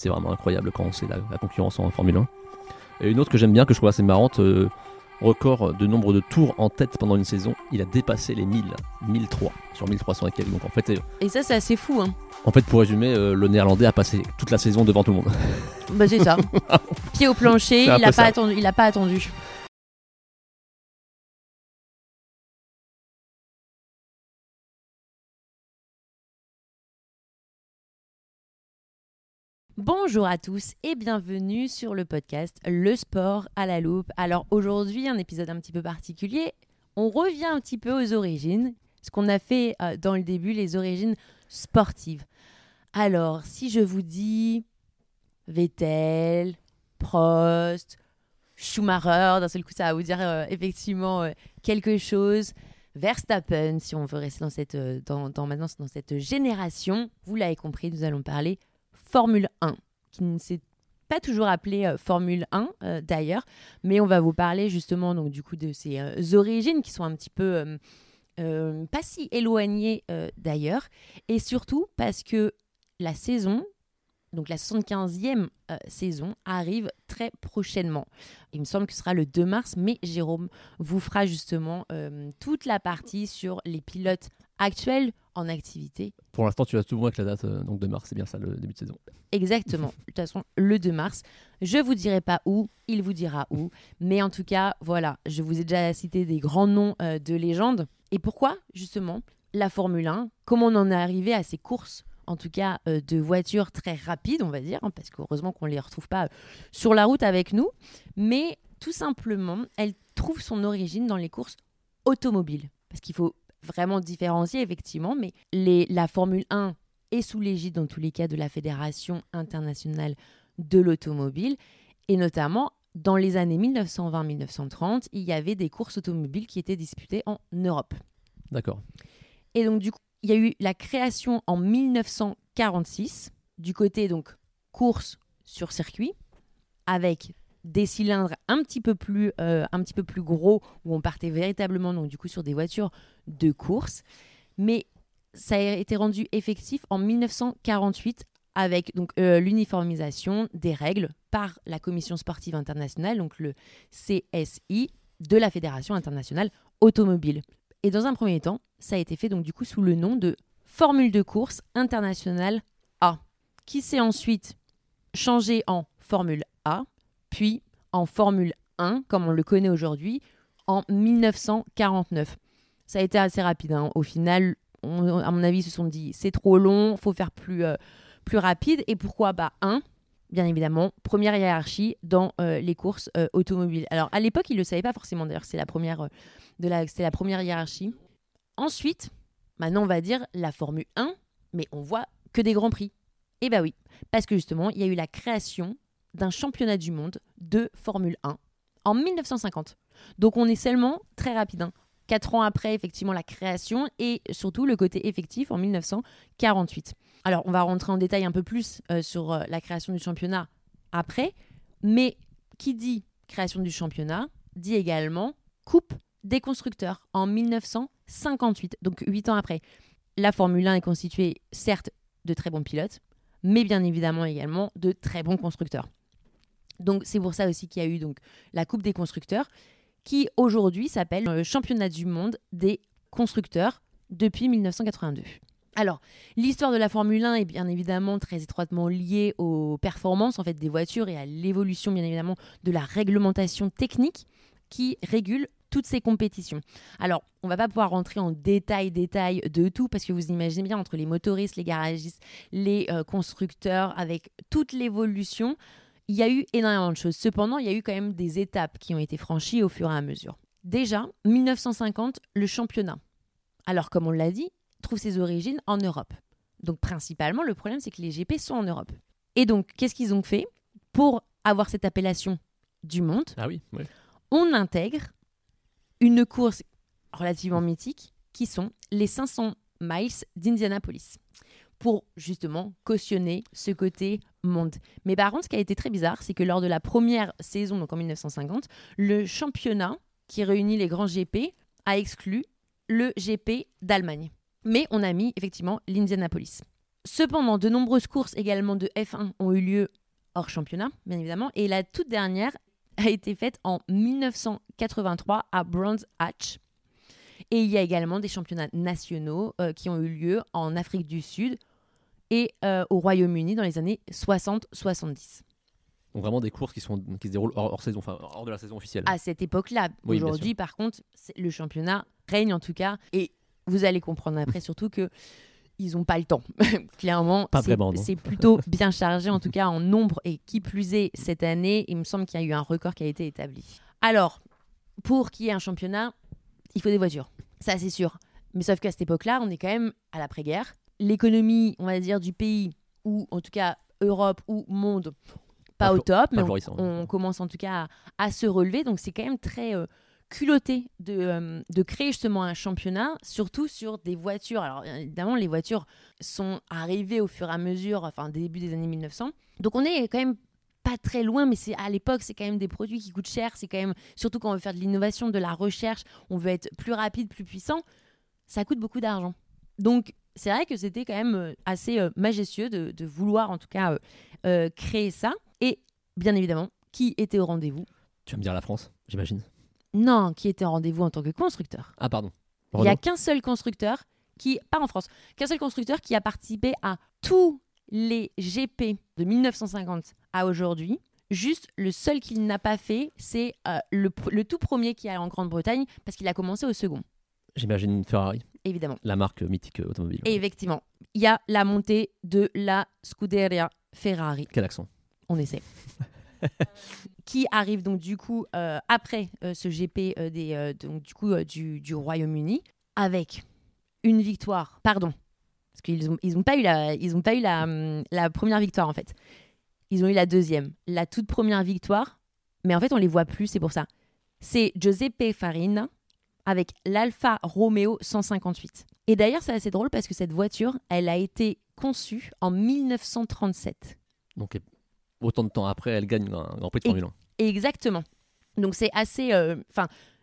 C'est vraiment incroyable quand c'est la, la, concurrence en Formule 1. Et une autre que j'aime bien, que je trouve assez marrante, euh, record de nombre de tours en tête pendant une saison, il a dépassé les 1000, 1003 sur 1300 et quelques. Donc en fait, et ça c'est assez fou. Hein. En fait, pour résumer, euh, le néerlandais a passé toute la saison devant tout le monde. Bah c'est ça. Pied au plancher, il n'a pas, attendu, il a pas attendu. Bonjour à tous et bienvenue sur le podcast Le sport à la loupe. Alors aujourd'hui, un épisode un petit peu particulier. On revient un petit peu aux origines, ce qu'on a fait euh, dans le début, les origines sportives. Alors, si je vous dis Vettel, Prost, Schumacher, d'un seul coup, ça va vous dire euh, effectivement euh, quelque chose. Verstappen, si on veut rester dans cette, dans, maintenant dans cette génération, vous l'avez compris, nous allons parler Formule 1, qui ne s'est pas toujours appelée euh, Formule 1 euh, d'ailleurs, mais on va vous parler justement donc du coup de ses euh, origines qui sont un petit peu pas si éloignées d'ailleurs, et surtout parce que la saison, donc la 75e saison, arrive très prochainement. Il me semble que ce sera le 2 mars, mais Jérôme vous fera justement toute la partie sur les pilotes actuels en activité. Pour l'instant, tu as tout moins que la date euh, donc de mars, c'est bien ça le début de saison. Exactement. de toute façon, le 2 mars. Je vous dirai pas où, il vous dira où. Mais en tout cas, voilà, je vous ai déjà cité des grands noms euh, de légendes. Et pourquoi, justement, la Formule 1 Comment on en est arrivé à ces courses en tout cas euh, de voitures très rapides, on va dire, hein, parce qu'heureusement qu'on ne les retrouve pas sur la route avec nous, mais tout simplement, elle trouve son origine dans les courses automobiles. Parce qu'il faut vraiment différencier, effectivement, mais les, la Formule 1 est sous l'égide, dans tous les cas, de la Fédération internationale de l'automobile, et notamment dans les années 1920-1930, il y avait des courses automobiles qui étaient disputées en Europe. D'accord. Et donc, du coup, il y a eu la création en 1946 du côté donc course sur circuit avec des cylindres un petit peu plus, euh, un petit peu plus gros où on partait véritablement donc du coup sur des voitures de course. Mais ça a été rendu effectif en 1948 avec donc euh, l'uniformisation des règles par la Commission sportive internationale, donc le CSI de la Fédération internationale automobile. Et dans un premier temps, ça a été fait donc du coup sous le nom de Formule de course internationale A, qui s'est ensuite changé en Formule A puis en Formule 1, comme on le connaît aujourd'hui, en 1949. Ça a été assez rapide. Hein. Au final, à mon avis, ils se sont dit c'est trop long, faut faire plus, euh, plus rapide. Et pourquoi Bah, 1, bien évidemment, première hiérarchie dans euh, les courses euh, automobiles. Alors, à l'époque, ils ne le savaient pas forcément. D'ailleurs, c'est la, première, la, la première hiérarchie. Ensuite, maintenant, on va dire la Formule 1, mais on voit que des grands prix. Eh bah oui, parce que justement, il y a eu la création d'un championnat du monde de Formule 1 en 1950. Donc on est seulement très rapide. Hein. Quatre ans après, effectivement, la création et surtout le côté effectif en 1948. Alors, on va rentrer en détail un peu plus euh, sur euh, la création du championnat après, mais qui dit création du championnat dit également Coupe des constructeurs en 1958, donc huit ans après. La Formule 1 est constituée, certes, de très bons pilotes, mais bien évidemment également de très bons constructeurs. Donc c'est pour ça aussi qu'il y a eu donc la Coupe des constructeurs qui aujourd'hui s'appelle le Championnat du monde des constructeurs depuis 1982. Alors, l'histoire de la Formule 1 est bien évidemment très étroitement liée aux performances en fait des voitures et à l'évolution bien évidemment de la réglementation technique qui régule toutes ces compétitions. Alors, on va pas pouvoir rentrer en détail, détail de tout, parce que vous imaginez bien, entre les motoristes, les garagistes, les euh, constructeurs, avec toute l'évolution, il y a eu énormément de choses. Cependant, il y a eu quand même des étapes qui ont été franchies au fur et à mesure. Déjà, 1950, le championnat. Alors, comme on l'a dit, trouve ses origines en Europe. Donc, principalement, le problème, c'est que les GP sont en Europe. Et donc, qu'est-ce qu'ils ont fait pour avoir cette appellation du monde? Ah oui, On intègre une course relativement mythique qui sont les 500 miles d'Indianapolis pour justement cautionner ce côté Mais par contre, ce qui a été très bizarre, c'est que lors de la première saison, donc en 1950, le championnat qui réunit les grands GP a exclu le GP d'Allemagne. Mais on a mis effectivement l'Indianapolis. Cependant, de nombreuses courses également de F1 ont eu lieu hors championnat, bien évidemment, et la toute dernière a été faite en 1983 à Brands Hatch. Et il y a également des championnats nationaux euh, qui ont eu lieu en Afrique du Sud et euh, au Royaume-Uni dans les années 60-70. Donc vraiment des courses qui, sont, qui se déroulent hors, hors saison, enfin hors de la saison officielle. À cette époque-là, Oui, aujourd'hui, par contre, le championnat règne en tout cas. Et vous allez comprendre après surtout que ils n'ont pas le temps. Clairement, c'est plutôt bien chargé en tout cas en nombre. Et qui plus est, cette année, il me semble qu'il y a eu un record qui a été établi. Alors, pour qu'il y ait un championnat, il faut des voitures. Ça, c'est sûr. Mais sauf qu'à cette époque-là, on est quand même à l'après-guerre. L'économie, on va dire, du pays, ou en tout cas Europe ou monde, pas Pas au top, mais on, commence en tout cas à, à se relever. Donc c'est quand même très euh, culotté de, euh, de créer justement un championnat, surtout sur des voitures. Alors évidemment, les voitures sont arrivées au fur et à mesure, enfin début des années 1900. Donc on est quand même pas très loin, mais c'est à l'époque, c'est quand même des produits qui coûtent cher. C'est quand même, surtout quand on veut faire de l'innovation, de la recherche, on veut être plus rapide, plus puissant, ça coûte beaucoup d'argent. Donc c'est vrai que c'était quand même euh, assez euh, majestueux de, de vouloir en tout cas euh, créer ça. Et bien évidemment, qui était au rendez-vous? Tu vas me dire la France, j'imagine. Non, qui était au rendez-vous en tant que constructeur. Ah pardon. Il n'y a qu'un seul constructeur qui, pas en France, qu'un seul constructeur qui a participé à tous les GP de 1950 à aujourd'hui. Juste, le seul qu'il n'a pas fait, c'est euh, le, tout premier qui est en Grande-Bretagne, parce qu'il a commencé au second, J'imagine Ferrari, évidemment. la marque mythique automobile. Et effectivement, il y a la montée de la Scuderia Ferrari. Quel accent On essaie. qui arrive donc du coup euh, après euh, ce GP euh, des, donc, du, coup, du, du Royaume-Uni avec une victoire, pardon, parce qu'ils n'ont ils ont pas eu, la, ils ont pas eu la, hum, la première victoire en fait. Ils ont eu la deuxième, la toute première victoire, mais en fait on les voit plus, c'est pour ça. C'est Giuseppe Farina avec l'Alfa Romeo 158. Et d'ailleurs c'est assez drôle parce que cette voiture, elle a été conçue en 1937. Donc autant de temps après, elle gagne un Grand Prix de Formule 1. Exactement. Donc c'est assez, euh,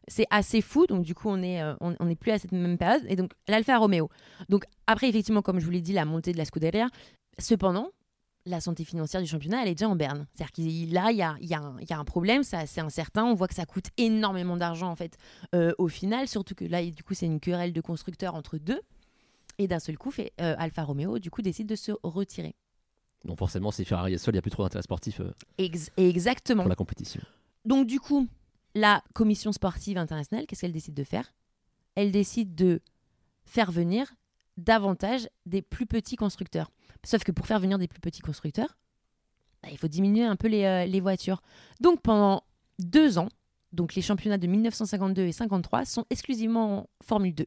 c'est assez fou. Donc du coup on est, euh, on plus à cette même période. Et donc l'Alfa Romeo. Donc après effectivement comme je vous l'ai dit la montée de la Scuderia. Cependant la santé financière du championnat elle est déjà en berne. C'est-à-dire qu'il là il y a, y, a un- il y a un problème, c'est assez incertain. On voit que ça coûte énormément d'argent en fait euh, au final. Surtout que là du coup c'est une querelle de constructeurs entre deux. Et d'un seul coup fait, euh, Alfa Romeo du coup décide de se retirer. Donc forcément, si Ferrari est seul, il n'y a plus trop d'intérêt sportif euh, Ex- exactement. pour la compétition. Donc du coup, la commission sportive internationale, qu'est-ce qu'elle décide de faire? Elle décide de faire venir davantage des plus petits constructeurs. Sauf que pour faire venir des plus petits constructeurs, bah, il faut diminuer un peu les, euh, les voitures. Donc pendant deux ans, donc les championnats de 1952 et 53 sont exclusivement en Formule 2,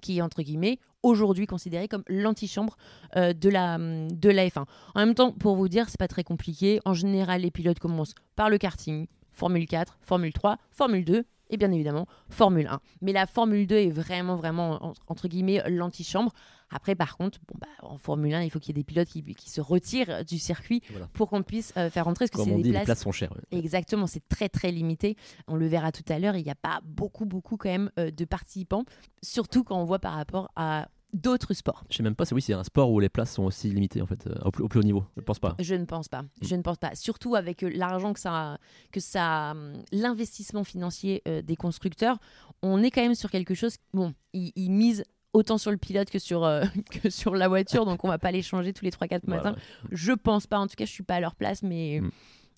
qui est entre guillemets aujourd'hui considérée comme l'antichambre euh, de, la, hum, de la F1. En même temps, pour vous dire, c'est pas très compliqué. En général, les pilotes commencent par le karting, Formule 4, Formule 3, Formule 2 et bien évidemment Formule 1. Mais la Formule 2 est vraiment, vraiment, en- entre guillemets, l'antichambre. Après, par contre, bon, bah, en Formule 1, il faut qu'il y ait des pilotes qui, qui se retirent du circuit Voilà. pour qu'on puisse euh, faire rentrer, parce que Comme c'est on des dit, places les places sont chères. Exactement, c'est très très limité. On le verra tout à l'heure, il n'y a pas beaucoup beaucoup quand même euh, de participants, surtout quand on voit par rapport à d'autres sports. Je sais même pas si oui, c'est un sport où les places sont aussi limitées en fait, euh, au, plus, au plus haut niveau. Je pense pas. Je ne pense pas. Je ne pense pas. Surtout avec euh, l'argent que ça, que ça, hum, l'investissement financier euh, des constructeurs, on est quand même sur quelque chose. Bon, ils, ils misent autant sur le pilote que sur euh, que sur la voiture, donc on va pas les changer tous les 3-4 Voilà, matins. Je pense pas. En tout cas, je suis pas à leur place, mais Mm.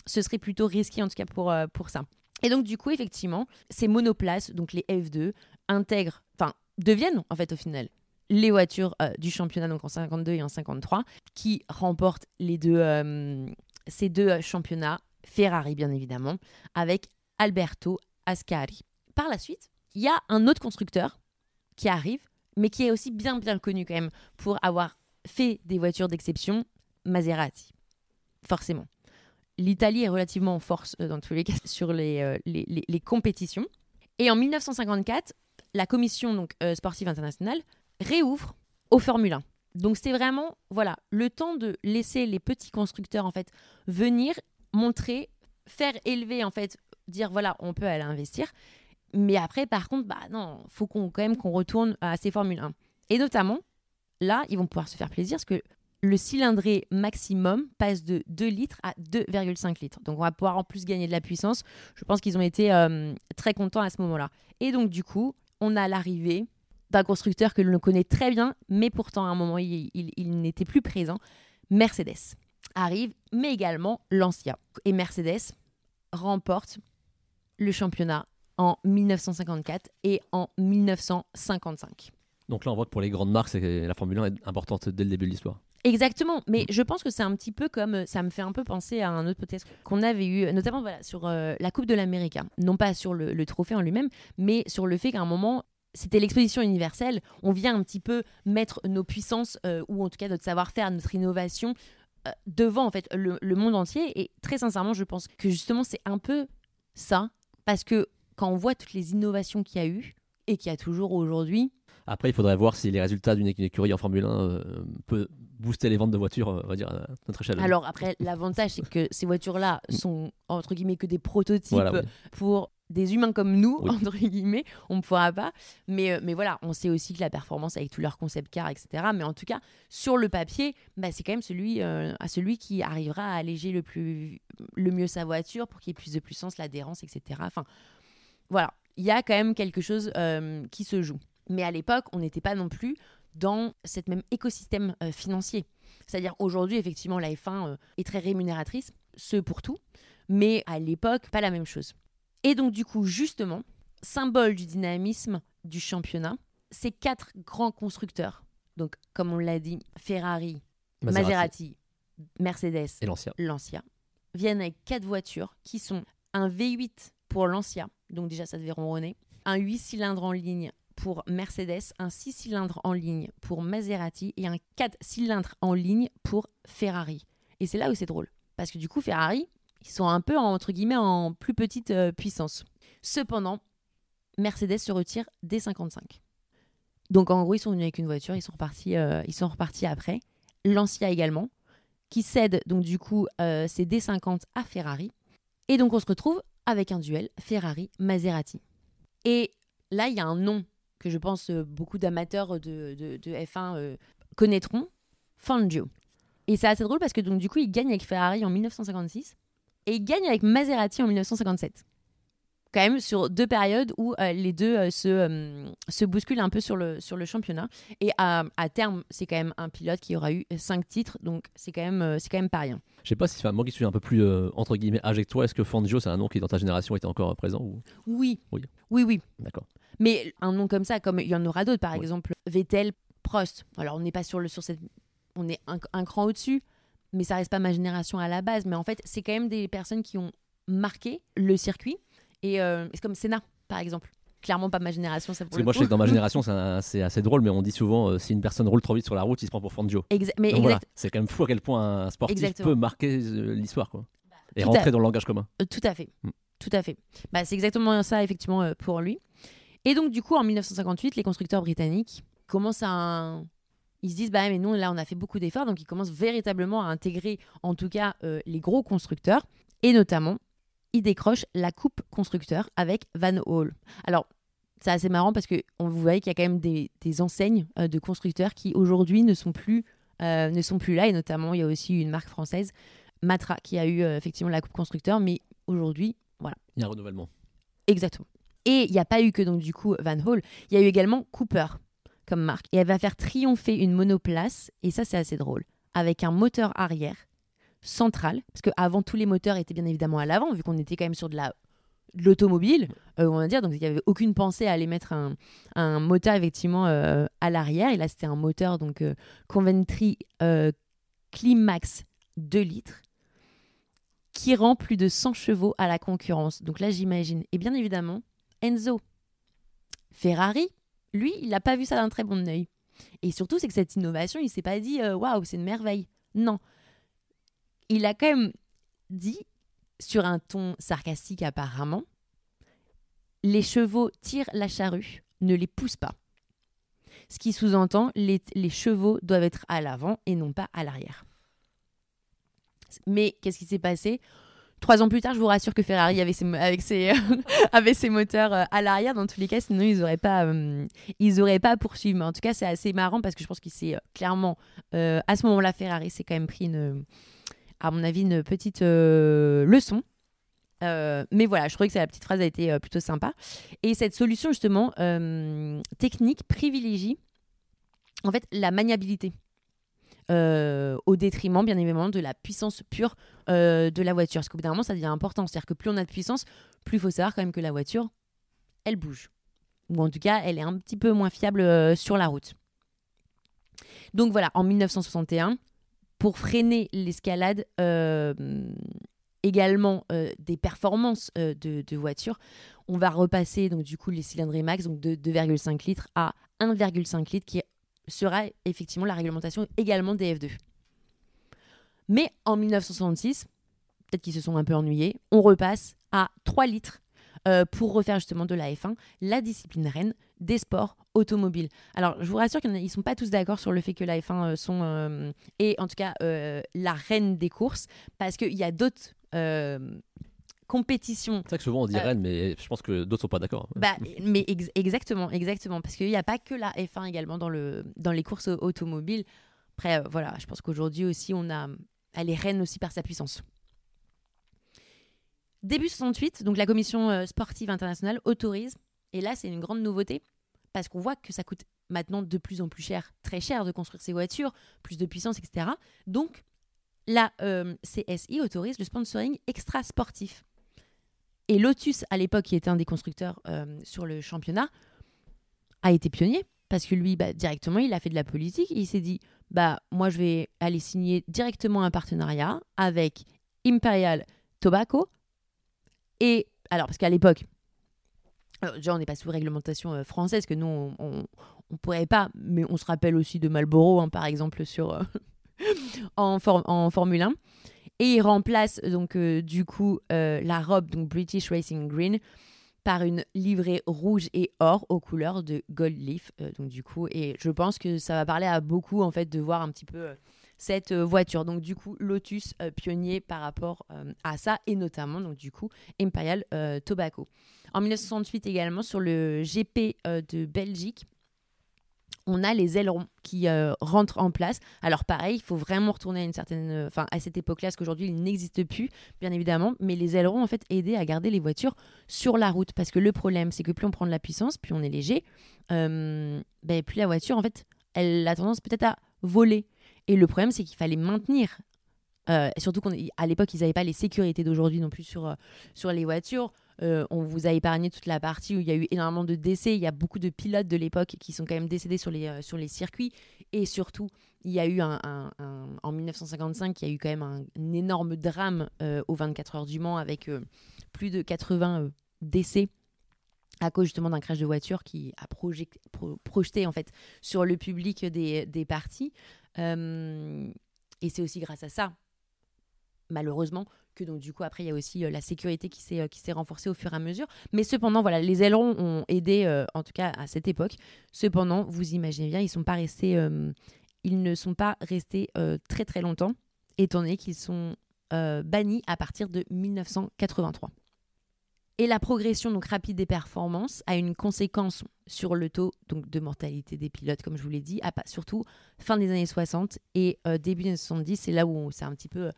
ce serait plutôt risqué en tout cas pour pour ça. Et donc du coup, effectivement, ces monoplaces, donc les F2, intègrent, enfin deviennent en fait au final les voitures euh, du championnat donc en 52 et en 53 qui remportent les deux euh, ces deux euh, championnats Ferrari bien évidemment avec Alberto Ascari. Par la suite, il y a un autre constructeur qui arrive mais qui est aussi bien bien connu quand même pour avoir fait des voitures d'exception, Maserati. Forcément. L'Italie est relativement en force dans tous les cas sur les, les, les- compétitions. Et en 1954, la commission donc, sportive internationale réouvre au Formule 1. Donc c'est vraiment voilà le temps de laisser les petits constructeurs en fait venir montrer, faire élever en fait, dire voilà on peut aller investir. Mais après par contre bah non faut qu'on quand même qu'on retourne à ces Formule 1. Et notamment là ils vont pouvoir se faire plaisir parce que le cylindré maximum passe de 2 litres à 2,5 litres. Donc on va pouvoir en plus gagner de la puissance. Je pense qu'ils ont été euh, très contents à ce moment-là. Et donc du coup, on a l'arrivée d'un constructeur que l'on connaît très bien, mais pourtant à un moment il, il n'était plus présent. Mercedes arrive, mais également Lancia. Et Mercedes remporte le championnat en 1954 et en 1955. Donc là, on voit que pour les grandes marques, la Formule 1 est importante dès le début de l'histoire. Exactement, mais je pense que c'est un petit peu comme ça me fait un peu penser à un autre podcast qu'on avait eu, notamment voilà, sur euh, la Coupe de l'Amérique, non pas sur le, trophée en lui-même, mais sur le fait qu'à un moment, c'était l'exposition universelle, on vient un petit peu mettre nos puissances, euh, ou en tout cas notre savoir-faire, notre innovation, euh, devant en fait le, le, monde entier. Et très sincèrement, je pense que justement, c'est un peu ça, parce que quand on voit toutes les innovations qu'il y a eu, et qu'il y a toujours aujourd'hui, après, il faudrait voir si les résultats d'une écurie en Formule 1 euh, peut booster les ventes de voitures, euh, on va dire, à notre échelle. Alors après, l'avantage, c'est que ces voitures-là sont, entre guillemets, que des prototypes pour des humains comme nous, entre guillemets, on ne pourra pas. Mais, euh, mais voilà, on sait aussi que la performance avec tous leurs concept cars, etc. Mais en tout cas, sur le papier, bah, c'est quand même celui, à celui qui arrivera à alléger le, plus, le mieux sa voiture pour qu'il y ait plus de puissance, l'adhérence, etc. Enfin, voilà, il y a quand même quelque chose qui se joue. Mais à l'époque, on n'était pas non plus dans cet même écosystème euh, financier. C'est-à-dire aujourd'hui, effectivement, la F1 euh, est très rémunératrice, ce pour tout, mais à l'époque, pas la même chose. Et donc, du coup, justement, symbole du dynamisme du championnat, ces quatre grands constructeurs, donc comme on l'a dit, Ferrari, Maserati, Mercedes et Lancia, viennent avec quatre voitures qui sont un V8 pour Lancia, donc déjà ça devait ronronner, un 8 cylindres en ligne pour Mercedes, un 6 cylindres en ligne pour Maserati et un 4 cylindres en ligne pour Ferrari. Et c'est là où c'est drôle. Parce que du coup, Ferrari, ils sont un peu, entre guillemets, en plus petite euh, puissance. Cependant, Mercedes se retire dès 55. Donc en gros, ils sont venus avec une voiture, ils sont repartis, euh, ils sont repartis après. Lancia également, qui cède donc du coup euh, ses D50 à Ferrari. Et donc on se retrouve avec un duel Ferrari-Maserati. Et là, il y a un nom que je pense beaucoup d'amateurs de, de, F1 euh, connaîtront, Fangio. Et c'est assez drôle parce que donc du coup, il gagne avec Ferrari en 1956 et il gagne avec Maserati en 1957. Quand même sur deux périodes où euh, les deux se, se bousculent un peu sur le, sur le championnat. Et à, à terme, c'est quand même un pilote qui aura eu cinq titres, donc c'est quand, même, c'est quand même pas rien. Je sais pas si, moi qui suis un peu plus entre guillemets âgé que toi, est-ce que Fangio, c'est un nom qui dans ta génération était encore présent ou... Oui. Oui, oui. oui. D'accord. Mais un nom comme ça, comme il y en aura d'autres, par exemple Vettel, Prost. Alors on n'est pas sur le sur cette, on est un, cran au-dessus, mais ça reste pas ma génération à la base. Mais en fait, c'est quand même des personnes qui ont marqué le circuit. Et euh, c'est comme Senna, par exemple clairement pas ma génération. Ça Parce que moi, je sais que dans ma génération, c'est assez drôle, mais on dit souvent euh, si une personne roule trop vite sur la route, il se prend pour Fangio. mais c'est quand même fou à quel point un sportif peut marquer euh, l'histoire quoi. et rentrer dans le langage commun. tout à fait. Mm. Tout à fait. Bah, c'est exactement ça, effectivement, pour lui. Et donc, du coup, en 1958, les constructeurs britanniques commencent à. Ils se disent, bah, mais nous, là, on a fait beaucoup d'efforts, donc ils commencent véritablement à intégrer, en tout cas, euh, les gros constructeurs. Et notamment, ils décrochent la coupe constructeur avec Van Hall. Alors, c'est assez marrant parce que on, vous voyez qu'il y a quand même des, enseignes euh, de constructeurs qui aujourd'hui ne sont plus euh, ne sont plus là. Et notamment il y a aussi une marque française Matra qui a eu effectivement la coupe constructeur. Mais aujourd'hui voilà. Il y a un renouvellement. Exactement. Et il n'y a pas eu que donc du coup Van Hall, il y a eu également Cooper comme marque. Et elle va faire triompher une monoplace, et ça c'est assez drôle, avec un moteur arrière central, parce qu'avant tous les moteurs étaient bien évidemment à l'avant, vu qu'on était quand même sur de la l'automobile, euh, on va dire, donc il n'y avait aucune pensée à aller mettre un, un moteur effectivement euh, à l'arrière. Et là, c'était un moteur donc euh, Coventry Climax 2 litres qui rend plus de 100 chevaux à la concurrence. Donc là, j'imagine. Et bien évidemment, Enzo. Ferrari, lui, il n'a pas vu ça d'un très bon œil. Et surtout, c'est que cette innovation, il s'est pas dit euh, waouh, c'est une merveille. Non. Il a quand même dit, sur un ton sarcastique apparemment, les chevaux tirent la charrue, ne les poussent pas. Ce qui sous-entend, les, les chevaux doivent être à l'avant et non pas à l'arrière. Mais qu'est-ce qui s'est passé? Trois ans plus tard, je vous rassure que Ferrari avait ses, avec ses, avait ses moteurs euh, à l'arrière. Dans tous les cas, sinon ils n'auraient pas, euh, ils pas poursuivi. Mais en tout cas, c'est assez marrant parce que je pense qu'il s'est euh, clairement, à ce moment-là, Ferrari s'est quand même pris, une, à mon avis, une petite leçon. mais voilà, je trouvais que la petite phrase a été plutôt sympa. Et cette solution, justement, technique, privilégie en fait la maniabilité. Euh, au détriment, bien évidemment, de la puissance pure euh, de la voiture. Parce qu'au bout d'un moment, ça devient important. C'est-à-dire que plus on a de puissance, plus il faut savoir quand même que la voiture, elle bouge. Ou en tout cas, elle est un petit peu moins fiable euh, sur la route. Donc voilà, en 1961, pour freiner l'escalade également des performances de, de voitures, on va repasser donc du coup les cylindres max donc de 2,5 litres à 1,5 litres qui est sera effectivement la réglementation également des F2. Mais en 1966, peut-être qu'ils se sont un peu ennuyés, on repasse à 3 litres euh, pour refaire justement de la F1, la discipline reine des sports automobiles. Alors, je vous rassure qu'ils ne sont pas tous d'accord sur le fait que la F1 euh, sont, euh, est en tout cas la reine des courses, parce qu'il y a d'autres compétition. C'est vrai que souvent on dit euh, mais je pense que d'autres sont pas d'accord. Bah, mais exactement, exactement, parce qu'il n'y a pas que la F1 également dans, le, dans les courses automobiles. Après, euh, voilà, je pense qu'aujourd'hui aussi, on a, elle est reine aussi par sa puissance. Début 68, donc la commission euh, sportive internationale autorise, et là c'est une grande nouveauté, parce qu'on voit que ça coûte maintenant de plus en plus cher, très cher de construire ces voitures, plus de puissance, etc. Donc la CSI autorise le sponsoring extra sportif. Et Lotus, à l'époque, qui était un des constructeurs euh, sur le championnat, a été pionnier parce que lui, bah, directement, il a fait de la politique. il s'est dit, bah moi, je vais aller signer directement un partenariat avec Imperial Tobacco. Et alors, parce qu'à l'époque, déjà, on n'est pas sous réglementation euh, française, que nous, on, ne pourrait pas, mais on se rappelle aussi de Marlboro, hein, par exemple, sur, euh, en Formule 1. Et il remplace donc euh, du coup euh, la robe donc British Racing Green par une livrée rouge et or aux couleurs de Gold Leaf. Euh, donc du coup, et je pense que ça va parler à beaucoup en fait de voir un petit peu cette voiture. Donc du coup, Lotus pionnier par rapport à ça et notamment du coup Imperial Tobacco. En 1968 également sur le GP de Belgique, on a les ailerons qui euh, rentrent en place. Alors pareil, il faut vraiment retourner à une certaine, euh, enfin à cette époque-là, parce qu'aujourd'hui il n'existe plus, bien évidemment. Mais les ailerons en fait aidaient à garder les voitures sur la route, parce que le problème c'est que plus on prend de la puissance, plus on est léger, euh, ben, plus la voiture en fait, elle a tendance peut-être à voler. Et le problème c'est qu'il fallait maintenir. surtout qu'à l'époque, ils n'avaient pas les sécurités d'aujourd'hui non plus sur, sur les voitures. Euh, on vous a épargné toute la partie où il y a eu énormément de décès. Il y a beaucoup de pilotes de l'époque qui sont quand même décédés sur les, euh, circuits. Et surtout, il y a eu un, en 1955, il y a eu quand même un, énorme drame euh, aux 24 heures du Mans avec plus de 80 décès à cause justement d'un crash de voiture qui a projeté en fait sur le public des, des parties. et c'est aussi grâce à ça, malheureusement, que donc du coup après il y a aussi euh, la sécurité qui s'est euh, qui s'est renforcée au fur et à mesure. Mais cependant voilà les ailerons ont aidé euh, en tout cas à cette époque. Cependant vous imaginez bien ils sont pas restés ils ne sont pas restés très très longtemps étant donné qu'ils sont bannis à partir de 1983 et la progression donc rapide des performances a une conséquence sur le taux donc de mortalité des pilotes, comme je vous l'ai dit, à, surtout fin des années 60 et début des années 70, c'est là où c'est un petit peu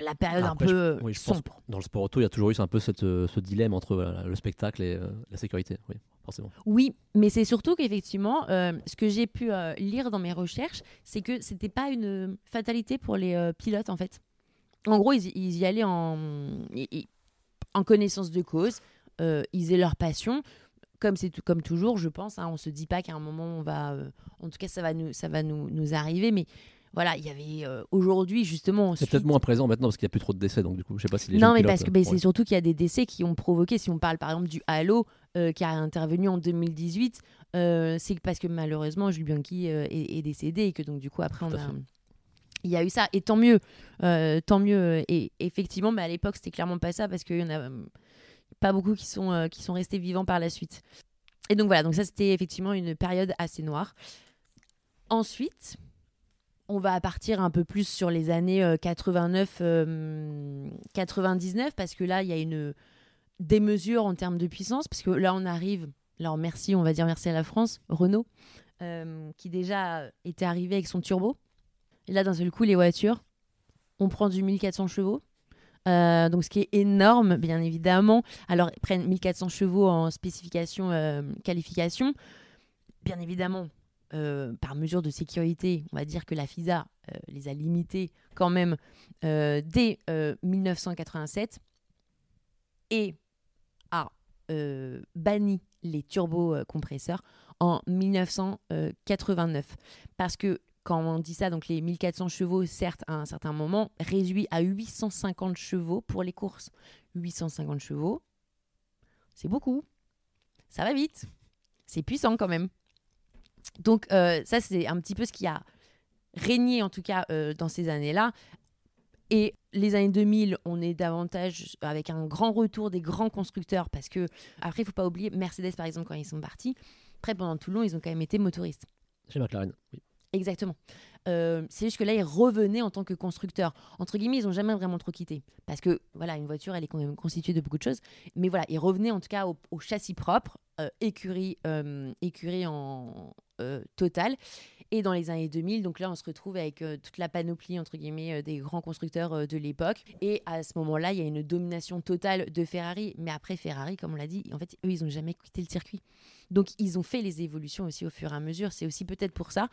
la période un peu sombre. dans le sport auto, il y a toujours eu un peu cette, euh, ce dilemme entre le spectacle et euh, la sécurité. Oui, forcément. Oui, mais c'est surtout qu'effectivement, euh, ce que j'ai pu lire dans mes recherches, c'est que c'était pas une fatalité pour les pilotes en fait. En gros, ils, y allaient en, en connaissance de cause, ils aient leur passion. Comme c'est comme toujours, je pense, hein, on se dit pas qu'à un moment on va, en tout cas ça va nous, ça va nous, nous arriver, mais voilà, il y avait euh, aujourd'hui justement. C'est peut-être moins présent maintenant parce qu'il n'y a plus trop de décès, donc du coup, je sais pas si les Non, mais parce que c'est surtout qu'il y a des décès qui ont provoqué. Si on parle par exemple du Halo euh, qui a intervenu en 2018, euh, c'est parce que malheureusement Jules Bianchi est, décédé et que donc du coup après on a. Il y a eu ça et tant mieux, tant mieux. Et effectivement, mais à l'époque c'était clairement pas ça parce qu'il y en a pas beaucoup qui sont qui sont restés vivants par la suite. Et donc voilà, donc ça c'était effectivement une période assez noire. Ensuite, on va partir un peu plus sur les années 89, 99, parce que là, il y a une démesure en termes de puissance, parce que là, on arrive, alors merci, on va dire merci à la France, Renault, qui déjà était arrivé avec son turbo. Et là, d'un seul coup, les voitures, on prend du 1400 chevaux. donc, ce qui est énorme, bien évidemment. Alors, ils prennent 1400 chevaux en spécification, qualification. Bien évidemment, euh, par mesure de sécurité, on va dire que la FISA euh, les a limités quand même euh, dès 1987 et a banni les turbocompresseurs en 1989. Parce que quand on dit ça, donc les 1400 chevaux, certes, à un certain moment, réduit à 850 chevaux pour les courses. 850 chevaux, c'est beaucoup. Ça va vite. C'est puissant quand même. Donc euh, ça, c'est un petit peu ce qui a régné, en tout cas, euh, dans ces années-là. Et les années 2000, on est davantage avec un grand retour des grands constructeurs parce que, après, il faut pas oublier, Mercedes, par exemple, quand ils sont partis, après, pendant tout le long, ils ont quand même été motoristes. Chez McLaren, oui. Exactement. Euh, c'est juste que là, ils revenaient en tant que constructeurs. Entre guillemets, ils n'ont jamais vraiment trop quitté. Parce que, voilà, une voiture, elle est quand même constituée de beaucoup de choses. Mais voilà, ils revenaient en tout cas au, châssis propre, écurie, écurie en, euh, total. Et dans les années 2000, donc là, on se retrouve avec euh, toute la panoplie, entre guillemets, euh, des grands constructeurs de l'époque. Et à ce moment-là, il y a une domination totale de Ferrari. Mais après, Ferrari, comme on l'a dit, en fait, eux, ils n'ont jamais quitté le circuit. Donc, ils ont fait les évolutions aussi au fur et à mesure. C'est aussi peut-être pour ça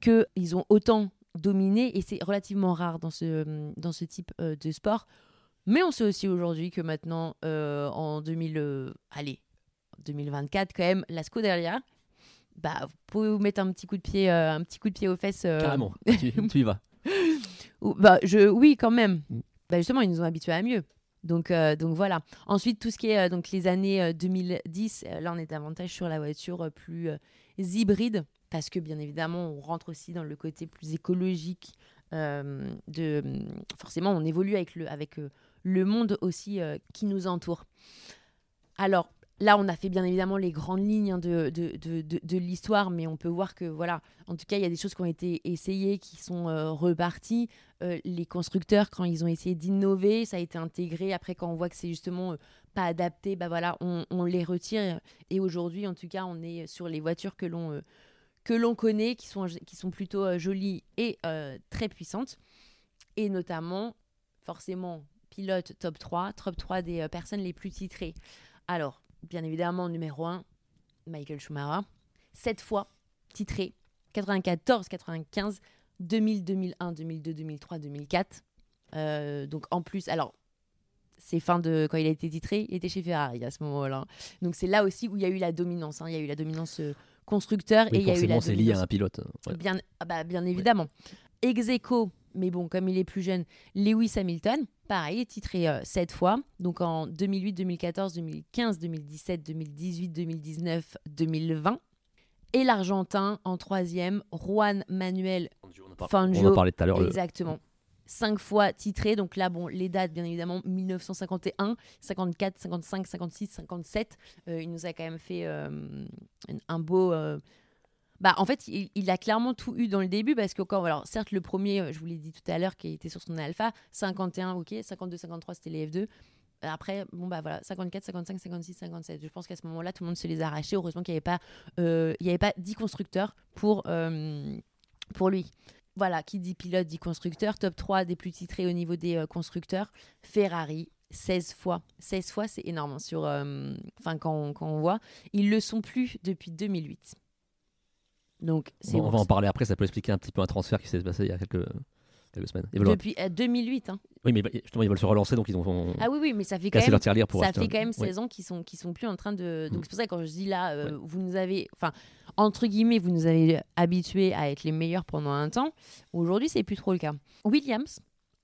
qu'ils ont autant dominé. Et c'est relativement rare dans ce, dans ce type de sport. Mais on sait aussi aujourd'hui que maintenant, en 2000, allez, 2024, quand même, la Scuderia, bah, vous pouvez vous mettre un petit coup de pied, euh, un petit coup de pied aux fesses. Euh. Carrément, tu, y vas. bah, je, oui, quand même. Mm. Bah, justement, ils nous ont habitués à mieux. Donc, euh, donc voilà. Ensuite, tout ce qui est donc les années 2010, là, on est davantage sur la voiture plus hybride, parce que bien évidemment, on rentre aussi dans le côté plus écologique. de, forcément, on évolue avec le, avec, le monde aussi qui nous entoure. Alors, Là, on a fait bien évidemment les grandes lignes hein, de, de, l'histoire, mais on peut voir que, voilà, en tout cas, il y a des choses qui ont été essayées, qui sont euh, reparties. Euh, les constructeurs, quand ils ont essayé d'innover, ça a été intégré. Après, quand on voit que c'est justement euh, pas adapté, bah voilà, on, les retire. Et aujourd'hui, en tout cas, on est sur les voitures que l'on que l'on connaît, qui sont, qui sont plutôt jolies et très puissantes. Et notamment, forcément, pilote top 3, top 3 des personnes les plus titrées. Alors, bien évidemment, numéro 1, Michael Schumacher. Sept fois titré 94, 95, 2000, 2001, 2002, 2003, 2004. donc en plus, alors c'est fin de quand il a été titré, il était chez Ferrari à ce moment-là. Donc c'est là aussi où il y a eu la dominance. Hein. Il y a eu la dominance euh, constructeur et il y a eu la c'est lié à un pilote. Bien, ah bah, bien évidemment. Ouais. mais bon, comme il est plus jeune, Lewis Hamilton. Pareil, titré euh, sept fois, donc en 2008, 2014, 2015, 2017, 2018, 2019, 2020. Et l'Argentin en troisième, Juan Manuel Fangio. On en parlait tout à l'heure. Exactement. Cinq fois titré, donc là, bon, les dates, bien évidemment, 1951, 54, 55, 56, 57. il nous a quand même fait euh, un beau, euh, bah, en fait, il, a clairement tout eu dans le début parce que quand, alors certes, le premier, euh, je vous l'ai dit tout à l'heure, qui était sur son alpha, 51, ok, 52, 53, c'était les F2. Après, bon, bah voilà, 54, 55, 56, 57. Je pense qu'à ce moment-là, tout le monde se les a arrachés. Heureusement qu'il n'y avait, pas, euh, avait pas 10 constructeurs pour, euh, pour lui. Voilà, qui dit pilote dit constructeur. Top 3 des plus titrés au niveau des constructeurs. Ferrari, 16 fois. 16 fois, c'est énorme. Hein, sur, enfin, quand, quand on voit. Ils le sont plus depuis 2008. Donc, on va en parler après, ça peut expliquer un petit peu un transfert qui s'est passé il y a quelques, quelques semaines. Depuis 2008. Euh, hein. Oui, mais justement, ils veulent se relancer, donc ils ont. Ah oui, oui, mais ça fait quand même. pour ça fait quand même 16 ans qu'ils sont, qui sont plus en train de. Donc mm. c'est pour ça que quand je dis là, euh, vous nous avez. Enfin, entre guillemets, vous nous avez habitués à être les meilleurs pendant un temps. Aujourd'hui, c'est plus trop le cas. Williams,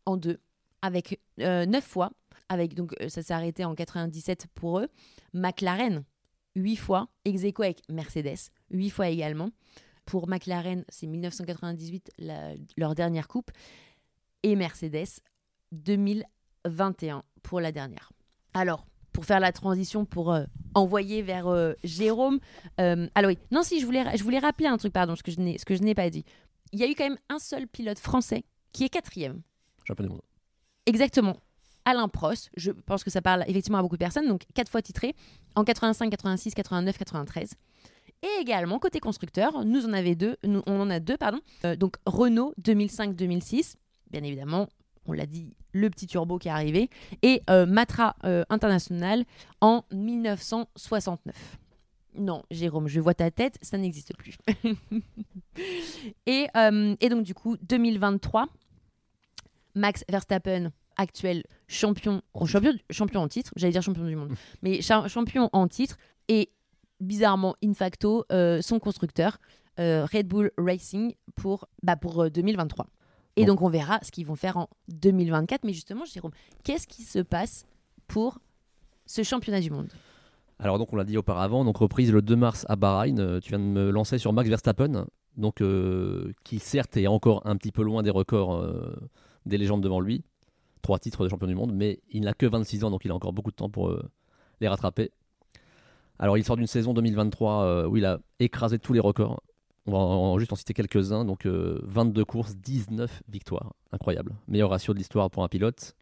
en deux, avec euh, 9 fois. Avec, donc ça s'est arrêté en 97 pour eux. McLaren, 8 fois. Execo avec Mercedes, 8 fois également. Pour McLaren, c'est 1998, leur dernière coupe. Et Mercedes, 2021 pour la dernière. Alors, pour faire la transition, pour euh, envoyer vers euh, Jérôme. Euh, alors oui, non, si, je voulais, je voulais rappeler un truc, pardon, ce que je n'ai pas dit. il y a eu quand même un seul pilote français qui est quatrième. Champion du monde. Exactement. Alain Prost, je pense que ça parle effectivement à beaucoup de personnes, donc quatre fois titré en 85, 86, 89, 93. Et également côté constructeur, nous en avait deux, nous, on en a deux pardon. Euh, donc Renault 2005-2006, bien évidemment, on l'a dit, le petit turbo qui est arrivé, et euh, Matra euh, International en 1969. Non, Jérôme, je vois ta tête, ça n'existe plus. et, et donc du coup, 2023, Max Verstappen, actuel champion, champion, champion en titre, j'allais dire champion du monde, mais cha- champion en titre, et bizarrement, in facto, euh, son constructeur, euh, Red Bull Racing, pour, bah, pour euh, 2023. Et Bon. donc on verra ce qu'ils vont faire en 2024. Mais justement, Jérôme, qu'est-ce qui se passe pour ce championnat du monde? Alors donc on l'a dit auparavant, donc reprise le 2 mars à Bahreïn. Euh, tu viens de me lancer sur Max Verstappen, donc euh, qui certes est encore un petit peu loin des records euh, des légendes devant lui, trois titres de champion du monde, mais il n'a que 26 ans, donc il a encore beaucoup de temps pour euh, les rattraper. Alors il sort d'une saison 2023 euh, où il a écrasé tous les records. On va en- juste en citer quelques-uns. Donc euh, 22 courses, 19 victoires. Incroyable. Meilleur ratio de l'histoire pour un pilote.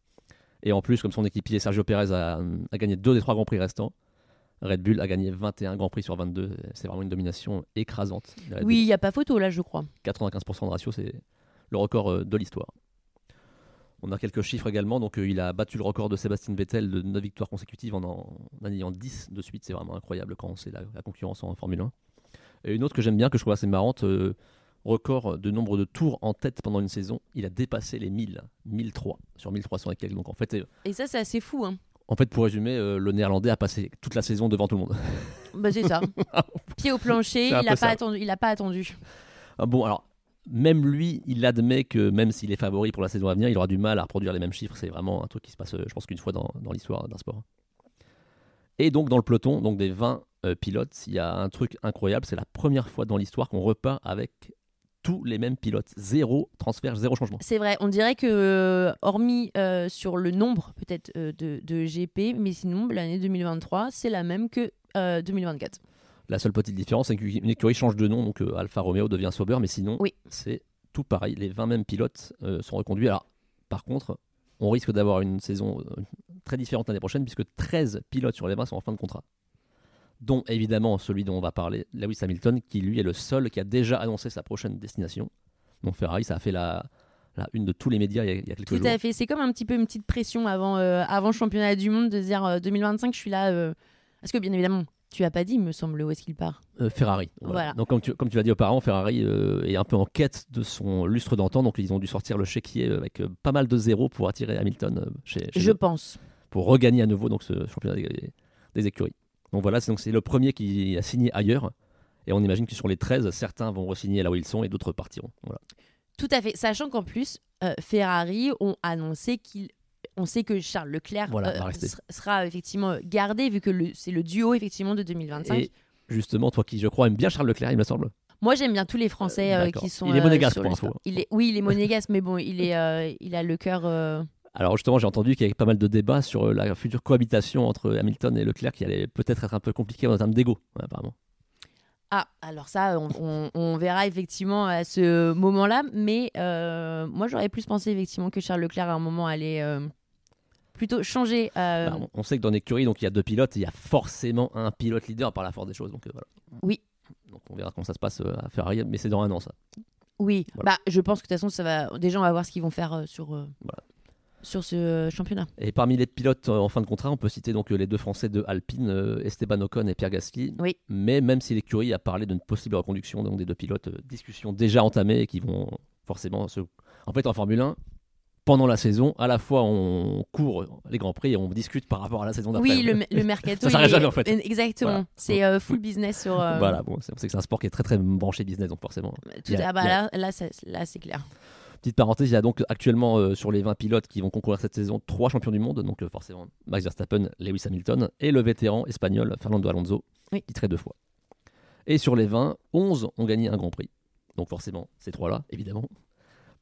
Et en plus, comme son équipier Sergio Pérez a, a gagné deux des trois grands prix restants, Red Bull a gagné 21 grands prix sur 22. C'est vraiment une domination écrasante. Oui, il n'y a pas photo là, je crois. 95% de ratio, c'est le record euh, de l'histoire. On a quelques chiffres également. Donc, euh, il a battu le record de Sébastien Vettel de 9 victoires consécutives en en, en ayant 10 de suite. C'est vraiment incroyable quand c'est la, la concurrence en Formule 1. Et une autre que j'aime bien, que je trouve assez marrante, euh, record de nombre de tours en tête pendant une saison. Il a dépassé les 1000, 1003 sur 1300 et quelques. Donc, en fait, euh, Et ça, c'est assez fou. Hein. en fait pour résumer, le néerlandais a passé toute la saison devant tout le monde. Bah, c'est ça. Pied au plancher, il n'a pas, attendu, il a pas attendu. Ah bon, alors, même lui, il admet que même s'il est favori pour la saison à venir, il aura du mal à reproduire les mêmes chiffres. C'est vraiment un truc qui se passe, euh, je pense, qu'une fois dans, l'histoire d'un sport. Et donc, dans le peloton, donc des 20 euh, pilotes, il y a un truc incroyable. C'est la première fois dans l'histoire qu'on repart avec tous les mêmes pilotes. Zéro transfert, zéro changement. C'est vrai, on dirait que, euh, hormis sur le nombre peut-être de, GP, mais sinon, l'année 2023, c'est la même que euh, 2024. La seule petite différence, c'est qu'une écurie change de nom. Donc, euh, Alfa Romeo devient Sauber, mais sinon, Oui. c'est tout pareil. Les 20 mêmes pilotes euh, sont reconduits. Alors, par contre, on risque d'avoir une saison euh, très différente l'année prochaine, puisque 13 pilotes sur les 20 sont en fin de contrat. Dont évidemment celui dont on va parler, Lewis Hamilton, qui lui est le seul qui a déjà annoncé sa prochaine destination. Donc Ferrari, ça a fait la, la une de tous les médias il y a, il y a quelques Tout jours. à fait. C'est comme un petit peu une petite pression avant, euh, avant le championnat du monde de dire euh, 2025, je suis là. euh, Parce que bien évidemment, tu as pas dit, il me semble, où est-ce qu'il part. Euh, Ferrari. Voilà. Voilà. Donc comme tu, comme tu l'as dit auparavant, Ferrari euh, est un peu en quête de son lustre d'antan, donc ils ont dû sortir le chéquier avec euh, pas mal de zéros pour attirer Hamilton chez, chez Je eux, pense. pour regagner à nouveau donc ce championnat des, des écuries. Donc voilà, c'est le premier qui a signé ailleurs, et on imagine que sur les 13, certains vont re-signer là où ils sont et d'autres partiront. Voilà. Tout à fait. Sachant qu'en plus, Ferrari ont annoncé qu'il. On sait que Charles Leclerc Voilà, euh, sera effectivement gardé vu que c'est le duo effectivement de 2025. Et justement, toi qui je crois aime bien Charles Leclerc, il me semble. Moi j'aime bien tous les Français Euh, euh, qui sont. Il est euh, monégasque, pour info. Il est, oui, il est monégasque, mais bon, il est, euh, il a le cœur. euh, Alors justement, j'ai entendu qu'il y avait pas mal de débats sur euh, la future cohabitation entre Hamilton et Leclerc qui allait peut-être être un peu compliquée en termes d'ego, apparemment. Ah, alors ça, on, on- on verra effectivement à ce moment-là, mais euh, moi j'aurais plus pensé effectivement que Charles Leclerc à un moment allait euh, plutôt changer. euh, Bah, on- on sait que dans l'écurie, donc il y a deux pilotes, il y a forcément un pilote leader par la force des choses. Donc euh, voilà. Oui. Donc on verra comment ça se passe euh, à Ferrari, mais c'est dans un an ça. Oui, Voilà. bah je pense que de toute façon ça va. Déjà on va voir ce qu'ils vont faire sur Voilà. sur ce championnat. Et parmi les pilotes en fin de contrat, on peut citer donc les deux Français de Alpine, Esteban Ocon et Pierre Gasly. Oui. Mais même si l'écurie a parlé d'une possible reconduction donc des deux pilotes, discussions déjà entamées et qui vont forcément se. En fait, en Formule 1, pendant la saison, à la fois on court les grands prix et on discute par rapport à la saison d'après. Oui, le, le mercato. Ça s'arrête jamais, en fait. Exactement. Voilà. C'est euh, full business sur. euh, Voilà, bon, c'est c'est un sport qui est très très branché business, donc forcément. tout- Il y a- ah bah a- là, là, c'est clair. Petite parenthèse, il y a donc actuellement euh, sur les 20 pilotes qui vont concourir cette saison trois champions du monde, donc forcément Max Verstappen, Lewis Hamilton et le vétéran espagnol Fernando Alonso, Oui. titré deux fois. Et sur les 20, 11 ont gagné un Grand Prix. Donc forcément, ces trois-là, évidemment,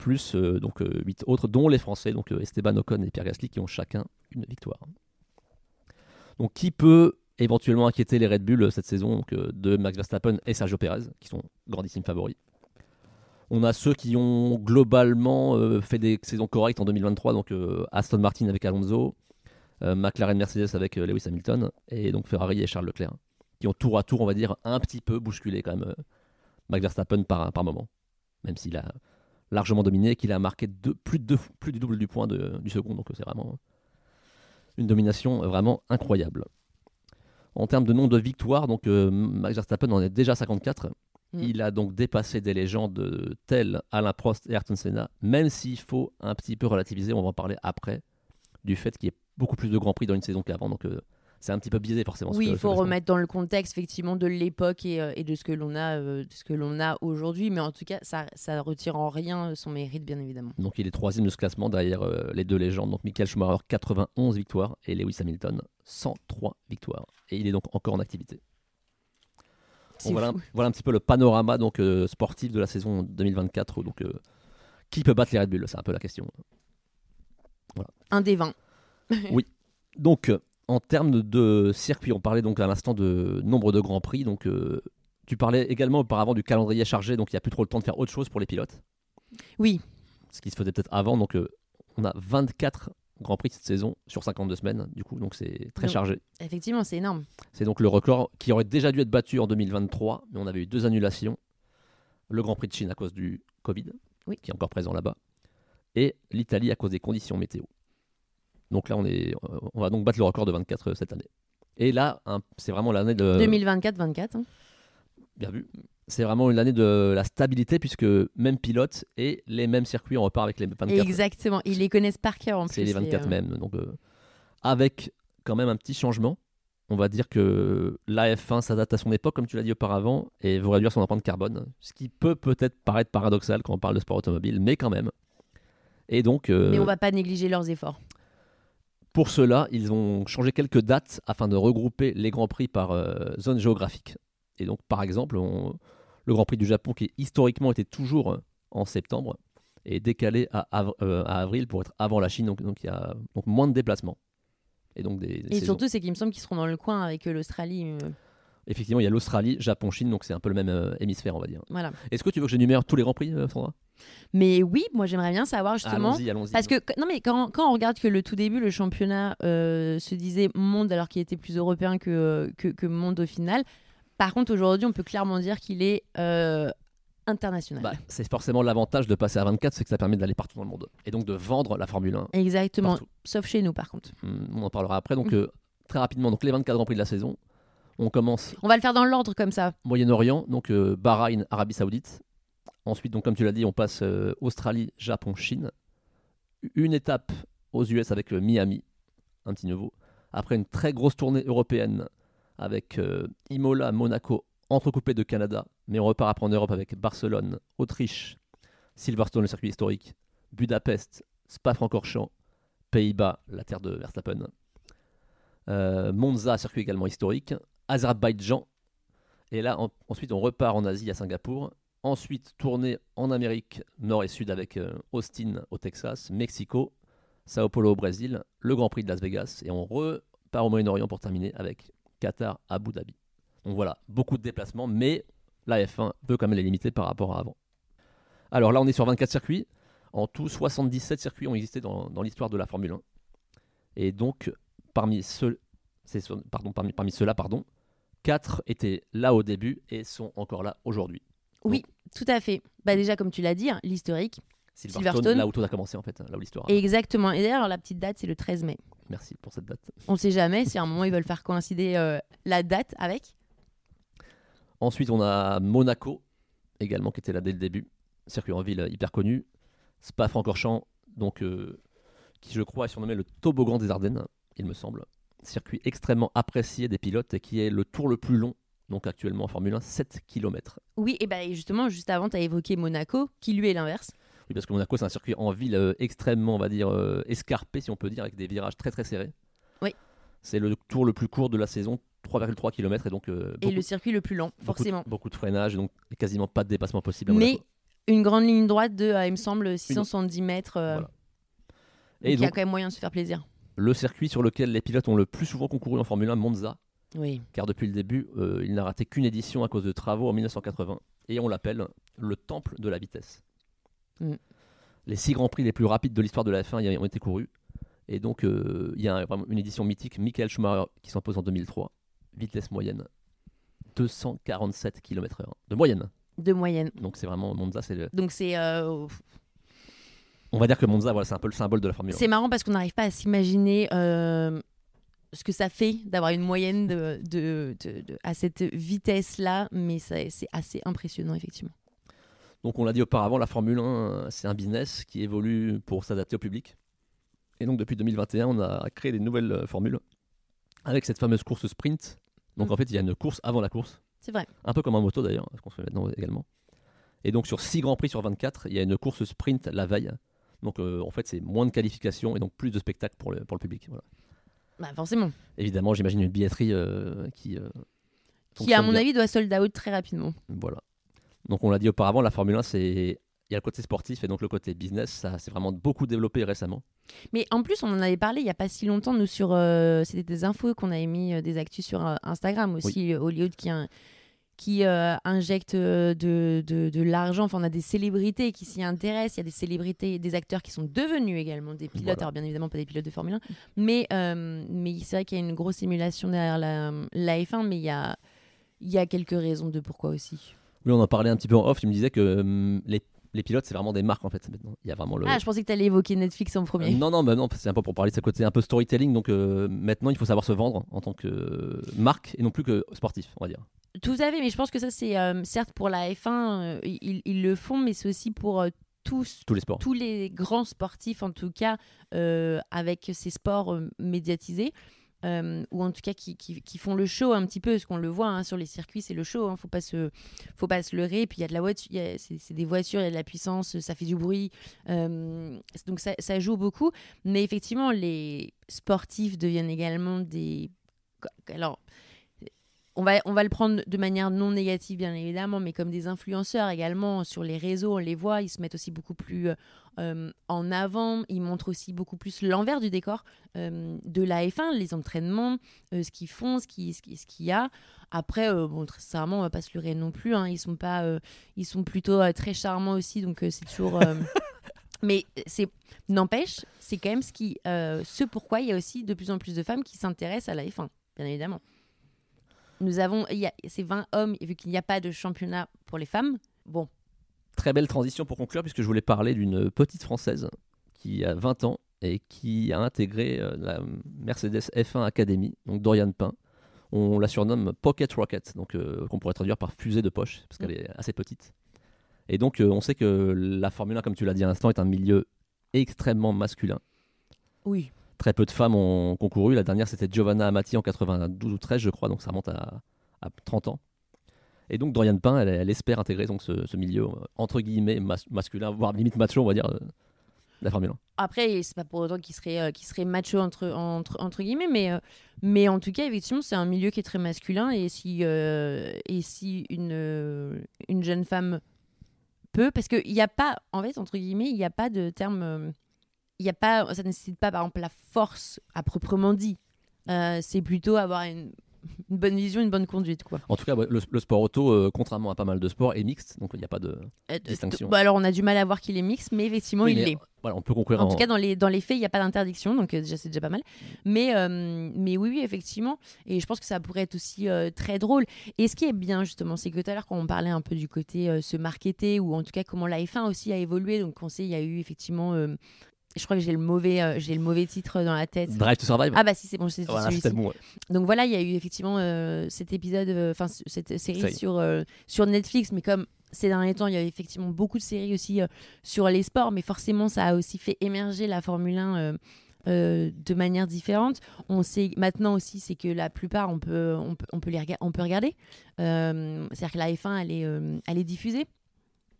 plus euh, donc 8 autres, dont les Français, donc euh, Esteban Ocon et Pierre Gasly, qui ont chacun une victoire. Donc qui peut éventuellement inquiéter les Red Bull euh, cette saison donc, euh, de Max Verstappen et Sergio Perez, qui sont grandissimes favoris? On a ceux qui ont globalement euh, fait des saisons correctes en 2023, donc euh, Aston Martin avec Alonso, euh, McLaren Mercedes avec euh, Lewis Hamilton, et donc Ferrari et Charles Leclerc, qui ont tour à tour, on va dire, un petit peu bousculé quand même euh, Max Verstappen par, par moment, même s'il a largement dominé et qu'il a marqué deux- plus, de deux- plus du double du point de- du second, donc c'est vraiment une domination vraiment incroyable. En termes de nombre de victoires, donc euh, Max Verstappen en est déjà 54. Mm. Il a donc dépassé des légendes euh, telles Alain Prost et Ayrton Senna, même s'il faut un petit peu relativiser, on va en parler après, du fait qu'il y ait beaucoup plus de grands prix dans une saison qu'avant. Donc euh, c'est un petit peu biaisé forcément. Oui, il faut remettre dans le contexte effectivement de l'époque et, euh, et de ce que l'on a, euh, de ce que l'on a aujourd'hui. Mais en tout cas, ça, ça retire en rien son mérite, bien évidemment. Donc il est troisième de ce classement derrière euh, les deux légendes. Donc Michael Schumacher 91 victoires et Lewis Hamilton 103 victoires. Et il est donc encore en activité. Donc voilà, voilà un petit peu le panorama donc euh, sportif de la saison 2024. Donc euh, qui peut battre les Red Bull? C'est un peu la question. Un des 20. Donc, euh, en termes de, circuit, on parlait donc à l'instant de nombre de grands prix. Donc, euh, tu parlais également auparavant du calendrier chargé, donc il n'y a plus trop le temps de faire autre chose pour les pilotes, Oui, ce qui se faisait peut-être avant. Donc, euh, on a 24 grands prix cette saison sur 52 semaines, du coup, donc c'est très Donc- chargé. effectivement, c'est énorme. C'est donc le record qui aurait déjà dû être battu en 2023, mais on avait eu deux annulations. Le Grand Prix de Chine à cause du Covid, Oui. qui est encore présent là-bas, et l'Italie à cause des conditions météo. Donc là, on, est, euh, on va donc battre le record de 24 cette année. Et là, hein, c'est vraiment l'année de... 2024-24. hein. Bien vu. C'est vraiment l'année de la stabilité, puisque même pilote et les mêmes circuits, on repart avec les 24. Exactement. Ils les connaissent par cœur en plus. C'est les 24 euh, mêmes. Donc, euh, avec quand même un petit changement. On va dire que la F1 s'adapte à son époque, comme tu l'as dit auparavant, et veut réduire son empreinte carbone. Ce qui peut peut-être paraître paradoxal quand on parle de sport automobile, mais quand même. Et donc, euh, Mais on va pas négliger leurs efforts. Pour cela, ils ont changé quelques dates afin de regrouper les grands prix par euh, zone géographique. Et donc, par exemple, on- le Grand Prix du Japon, qui historiquement était toujours euh, en septembre, est décalé à, av- euh, à avril pour être avant la Chine. Donc, donc il y a donc moins de déplacements. Et donc des, des Et saisons. surtout, c'est qu'il me semble qu'ils seront dans le coin avec l'Australie. euh, Effectivement, il y a l'Australie, Japon, Chine, donc c'est un peu le même hémisphère, on va dire. Voilà. Est-ce que tu veux que j'énumère tous les grands prix, Sandra? Mais oui, moi j'aimerais bien savoir justement. Allons-y, allons-y. Parce que non mais quand, quand on regarde que le tout début le championnat euh, se disait monde alors qu'il était plus européen que, que, que monde au final. Par contre aujourd'hui on peut clairement dire qu'il est euh, international. Bah, c'est forcément l'avantage de passer à 24, c'est que ça permet d'aller partout dans le monde. Et donc de vendre la Formule 1 Exactement. partout. Sauf chez nous par contre. Hum, On en parlera après. Donc euh, très rapidement, donc les 24 grands prix de la saison. On commence On va le faire dans l'ordre comme ça. Moyen-Orient, donc euh, Bahreïn, Arabie Saoudite. Ensuite, donc comme tu l'as dit, on passe euh, Australie, Japon, Chine. Une étape aux US avec euh, Miami, un petit nouveau. Après une très grosse tournée européenne avec euh, Imola, Monaco, entrecoupé de Canada. Mais on repart après en Europe avec Barcelone, Autriche, Silverstone, le circuit historique, Budapest, Spa-Francorchamps, Pays-Bas, la terre de Verstappen. Euh, Monza, circuit également historique. Azerbaïdjan. Et là, en- ensuite, on repart en Asie à Singapour. Ensuite, tournée en Amérique Nord et Sud avec euh, Austin au Texas, Mexico, Sao Paulo au Brésil, le Grand Prix de Las Vegas. Et on repart au Moyen-Orient pour terminer avec Qatar, Abu Dhabi. Donc voilà, beaucoup de déplacements, mais la F1 peut quand même les limiter par rapport à avant. Alors là, on est sur 24 circuits. En tout, 77 circuits ont existé dans, l'histoire de la Formule 1. Et donc, parmi ceux, pardon, parmi, parmi ceux-là, pardon, 4 étaient là au début et sont encore là aujourd'hui. Oui, tout à fait. Bah déjà comme tu l'as dit, hein, l'historique. Silverstone, Silverstone. là où tout a commencé en fait, là où l'histoire. a- Exactement. Et d'ailleurs la petite date c'est le 13 mai. Merci pour cette date. On sait jamais si à un moment ils veulent faire coïncider euh, la date avec. Ensuite, on a Monaco, également, qui était là dès le début. Circuit en ville euh, hyper connu. Spa-Francorchamps, donc, euh, qui je crois est surnommé le toboggan des Ardennes, il me semble. Circuit extrêmement apprécié des pilotes et qui est le tour le plus long, donc actuellement en Formule 1, 7 km. Oui, et et justement, juste avant, tu as évoqué Monaco, qui lui est l'inverse. Oui, parce que Monaco, c'est un circuit en ville euh, extrêmement, on va dire, euh, escarpé, si on peut dire, avec des virages très très serrés. Oui. C'est le tour le plus court de la saison, 3,3 km, et donc euh, Et le circuit le plus lent, forcément. beaucoup de freinage, donc quasiment pas de dépassement possible. à Mais une grande ligne droite de, il me semble, 670 mètres. Voilà. donc Et il y a quand même moyen de se faire plaisir. le circuit sur lequel les pilotes ont le plus souvent concouru en Formule 1, Monza, Oui. car depuis le début, euh, il n'a raté qu'une édition à cause de travaux en 1980. et on l'appelle le temple de la vitesse. Mm. Les six grands prix les plus rapides de l'histoire de la F1 y ont été courus. Et donc, euh, il y a une édition mythique, Michael Schumacher, qui s'impose en 2003. Vitesse moyenne, 247 km/h. De moyenne. De moyenne. Donc, c'est vraiment Monza, c'est le... Donc c'est euh, On va dire que Monza, voilà, c'est un peu le symbole de la Formule 1. c'est marrant parce qu'on n'arrive pas à s'imaginer euh, ce que ça fait d'avoir une moyenne de, de- de- de- à cette vitesse-là, mais c'est assez impressionnant effectivement. Donc on l'a dit auparavant, la Formule 1, c'est un business qui évolue pour s'adapter au public. Et donc depuis 2021, on a créé des nouvelles euh, formules avec cette fameuse course sprint. Donc Mm. en fait, il y a une course avant la course, C'est vrai. un peu comme en moto d'ailleurs, ce qu'on fait maintenant également. Et donc sur 6 grands prix sur 24, il y a une course sprint la veille. Donc euh, en fait, c'est moins de qualifications et donc plus de spectacles pour le, pour le public. Voilà. Bah, forcément. Évidemment, j'imagine une billetterie euh, qui... euh, Qui à fonctionne mon bien. avis doit sold out très rapidement. Voilà. Donc on l'a dit auparavant, la Formule 1, c'est... Il y a le côté sportif et donc le côté business, ça s'est vraiment beaucoup développé récemment. Mais en plus, on en avait parlé il n'y a pas si longtemps, nous, sur. euh, C'était des infos qu'on avait mis, euh, des actus sur euh, Instagram aussi, Hollywood qui, in- qui euh, injecte euh, de, de, de l'argent. Enfin, on a des célébrités qui s'y intéressent. Il y a des célébrités, des acteurs qui sont devenus également des pilotes. Voilà. Alors, bien évidemment, pas des pilotes de Formule 1. Mais, euh, mais c'est vrai qu'il y a une grosse émulation derrière la, la F1, mais il y a, il y a quelques raisons de pourquoi aussi. Oui, on en parlait un petit peu en off. Tu me disais que hum, les, les pilotes, c'est vraiment des marques en fait. Maintenant, il y a vraiment le. Ah, je pensais que tu allais évoquer Netflix en premier. Euh, non, non, bah non, c'est un peu pour parler de ce côté un peu storytelling. Donc euh, maintenant, il faut savoir se vendre en tant que marque et non plus que sportif, on va dire. Tout à fait, mais je pense que ça, c'est euh, certes pour la F1, euh, ils, ils le font, mais c'est aussi pour tous, Tous les sports. tous les grands sportifs, en tout cas, avec ces sports médiatisés. Euh, ou en tout cas qui, qui- font le show un petit peu, parce qu'on le voit hein, sur les circuits, c'est le show, hein, faut pas se, faut pas se leurrer. Puis il y a de la voiture, il c'est des voitures, il y a de la puissance, ça fait du bruit, euh, donc ça, ça joue beaucoup. Mais effectivement, les sportifs deviennent également des, alors on va, on va le prendre de manière non négative, bien évidemment, mais comme des influenceurs également sur les réseaux, on les voit, ils se mettent aussi beaucoup plus euh, en avant, ils montrent aussi beaucoup plus l'envers du décor euh, de la F1, les entraînements, euh, ce qu'ils font, ce qu'il ce qui, ce y a. Après, euh, bon, très sincèrement, on va pas se leurrer non plus, hein, ils, sont pas, euh, ils sont plutôt euh, très charmants aussi, donc euh, c'est toujours... euh, Mais c'est n'empêche, c'est quand même ce qui, euh, ce pourquoi il y a aussi de plus en plus de femmes qui s'intéressent à la F1, bien évidemment. Nous avons, ces 20 hommes, et vu qu'il n'y a pas de championnat pour les femmes, bon, Très belle transition pour conclure, puisque je voulais parler d'une petite française qui a 20 ans et qui a intégré euh, la Mercedes F1 Academy, donc Dorian Pain. On la surnomme Pocket Rocket, donc euh, qu'on pourrait traduire par fusée de poche, parce qu'elle est assez petite. Et donc, euh, on sait que la Formule 1, comme tu l'as dit à l'instant, est un milieu extrêmement masculin. oui, Très peu de femmes ont concouru. La dernière, c'était Giovanna Amati en 92 ou 13, je crois, donc ça remonte à, à 30 ans. Et donc, Dorian Pain, elle, espère intégrer donc, ce, milieu, euh, entre guillemets, mas- masculin, voire limite macho, on va dire, euh, de la Formule 1. Après, c'est pas pour autant qu'il serait, euh, macho entre, guillemets, mais, euh, en tout cas, effectivement, c'est un milieu qui est très masculin. Et si, euh, une, euh, une jeune femme peut, parce qu'il n'y a pas, en fait, entre guillemets, il n'y a pas de terme. Il y a pas, ça ne nécessite pas, par exemple, la force à proprement dit. Euh, c'est plutôt avoir une, une bonne vision, une bonne conduite, quoi. En tout cas, ouais, le, le sport auto, euh, contrairement à pas mal de sports, est mixte, donc il n'y a pas de. Euh, Distinction. bah, alors, on a du mal à voir qu'il est mix, mais effectivement, Oui, il l'est. Voilà, on peut conclure En en. tout cas, dans les, dans les faits, il n'y a pas d'interdiction, donc déjà, c'est déjà pas mal. Mais, euh, mais oui, oui, effectivement. Et je pense que ça pourrait être aussi très drôle. Et ce qui est bien, justement, c'est que tout à l'heure, quand on parlait un peu du côté se marketer, ou en tout cas comment la F1 aussi a évolué, donc on sait, il y a eu effectivement. Je crois que j'ai le, mauvais, euh, j'ai le mauvais titre dans la tête. Drive to Survive Ah bah si, c'est bon, c'est Voilà, celui-ci. bon. ouais. Donc voilà, il y a eu effectivement euh, cet épisode, euh, enfin cette série sur, sur Netflix, mais comme ces derniers temps, il y a eu effectivement beaucoup de séries aussi sur les sports, mais forcément, ça a aussi fait émerger la Formule 1 euh, euh, de manière différente. On sait maintenant aussi, c'est que la plupart, on peut, on peut, on peut, les rega- on peut regarder. Euh, C'est-à-dire que la F1, elle est, euh, elle est diffusée.